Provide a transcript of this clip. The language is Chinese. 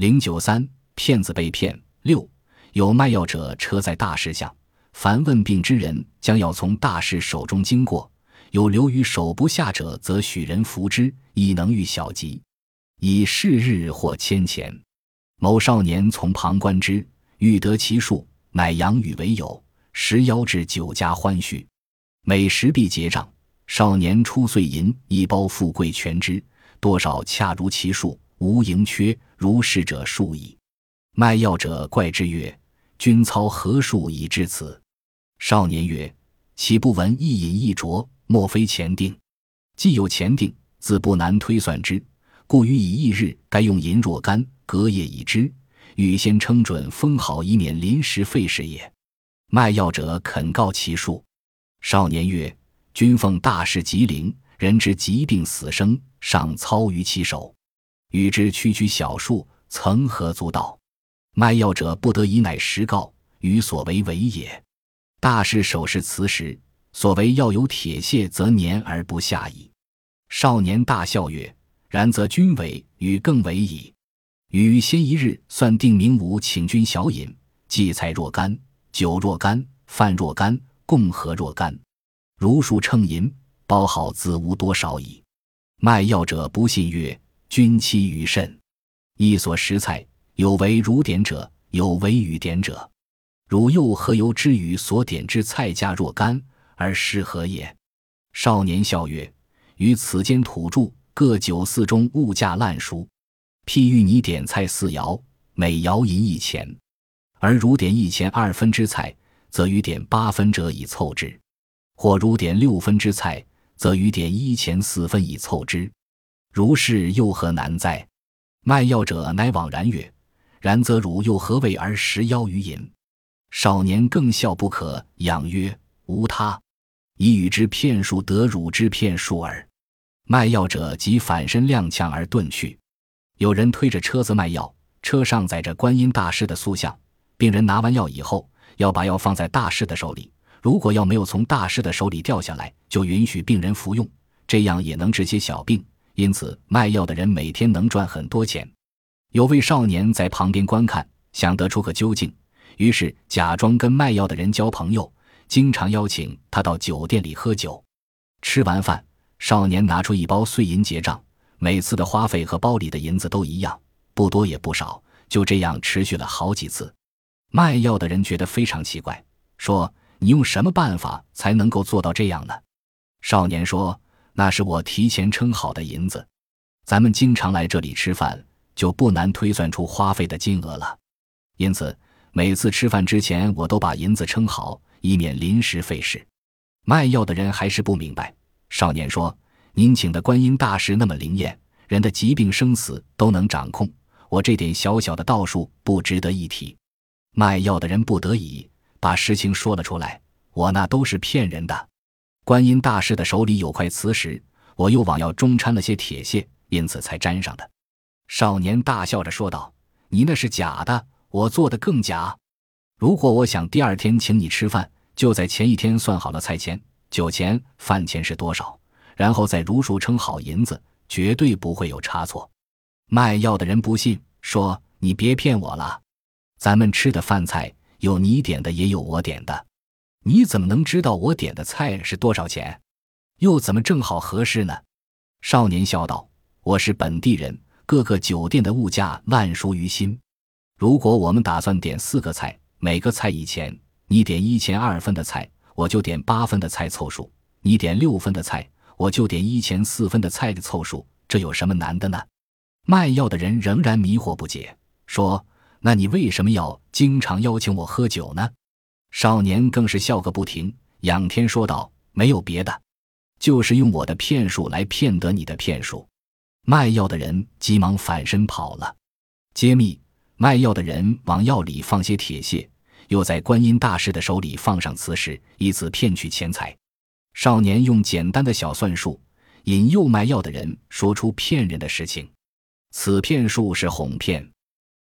零九三骗子被骗六有卖药者车在大事下，凡问病之人将要从大事手中经过，有留于手不下者，则许人扶之，以能愈小疾。以是日或千钱。某少年从旁观之，欲得其数，乃养与为友，食邀至酒家欢叙，每食必结账。少年出岁银一包，富贵全之，多少恰如其数，无盈缺。如是者数矣。卖药者怪之曰：“君操何数以至此？”少年曰：“岂不闻一饮一啄，莫非前定？既有前定，自不难推算之。故于以一日该用银若干，隔夜已之。预先称准封好，以免临时费事也。”卖药者肯告其数。少年曰：“君奉大事吉灵，人之疾病死生，尚操于其手。”与之区区小数，曾何足道？卖药者不得已，乃实告，与所为为也。大士手持磁石，所为要有铁屑，则粘而不下矣。少年大笑曰：“然则君为与更为矣。”与先一日算定明午，请君小饮，荠菜若干，酒若干，饭若干，共和若干。如数称银，包好自无多少矣。卖药者不信曰。君期于甚？一所食菜，有为如点者，有为与点者。汝又何由之与所点之菜价若干而失何也？少年笑曰：“于此间土著各酒肆中物价烂熟。譬喻你点菜四肴，每肴银一钱，而汝点一钱二分之菜，则与点八分者以凑之；或汝点六分之菜，则与点一钱四分以凑之。”如是又何难哉？卖药者乃惘然曰：“然则汝又何为而食妖于饮？”少年更笑不可，仰曰：“无他，以与之骗术得汝之骗术耳。”卖药者即反身踉跄而遁去。有人推着车子卖药，车上载着观音大师的塑像。病人拿完药以后，要把药放在大师的手里。如果药没有从大师的手里掉下来，就允许病人服用，这样也能治些小病。因此，卖药的人每天能赚很多钱。有位少年在旁边观看，想得出个究竟，于是假装跟卖药的人交朋友，经常邀请他到酒店里喝酒。吃完饭，少年拿出一包碎银结账，每次的花费和包里的银子都一样，不多也不少。就这样持续了好几次。卖药的人觉得非常奇怪，说：“你用什么办法才能够做到这样呢？”少年说。那是我提前称好的银子，咱们经常来这里吃饭，就不难推算出花费的金额了。因此，每次吃饭之前，我都把银子称好，以免临时费事。卖药的人还是不明白。少年说：“您请的观音大师那么灵验，人的疾病生死都能掌控，我这点小小的道术不值得一提。”卖药的人不得已把实情说了出来：“我那都是骗人的。”观音大师的手里有块磁石，我又往药中掺了些铁屑，因此才粘上的。少年大笑着说道：“你那是假的，我做的更假。如果我想第二天请你吃饭，就在前一天算好了菜钱、酒钱、饭钱是多少，然后再如数称好银子，绝对不会有差错。”卖药的人不信，说：“你别骗我了，咱们吃的饭菜有你点的，也有我点的。”你怎么能知道我点的菜是多少钱？又怎么正好合适呢？少年笑道：“我是本地人，各个酒店的物价烂熟于心。如果我们打算点四个菜，每个菜一钱，你点一钱二分的菜，我就点八分的菜凑数；你点六分的菜，我就点一钱四分的菜的凑数。这有什么难的呢？”卖药的人仍然迷惑不解，说：“那你为什么要经常邀请我喝酒呢？”少年更是笑个不停，仰天说道：“没有别的，就是用我的骗术来骗得你的骗术。”卖药的人急忙反身跑了。揭秘：卖药的人往药里放些铁屑，又在观音大师的手里放上磁石，以此骗取钱财。少年用简单的小算术引诱卖药的人说出骗人的事情。此骗术是哄骗。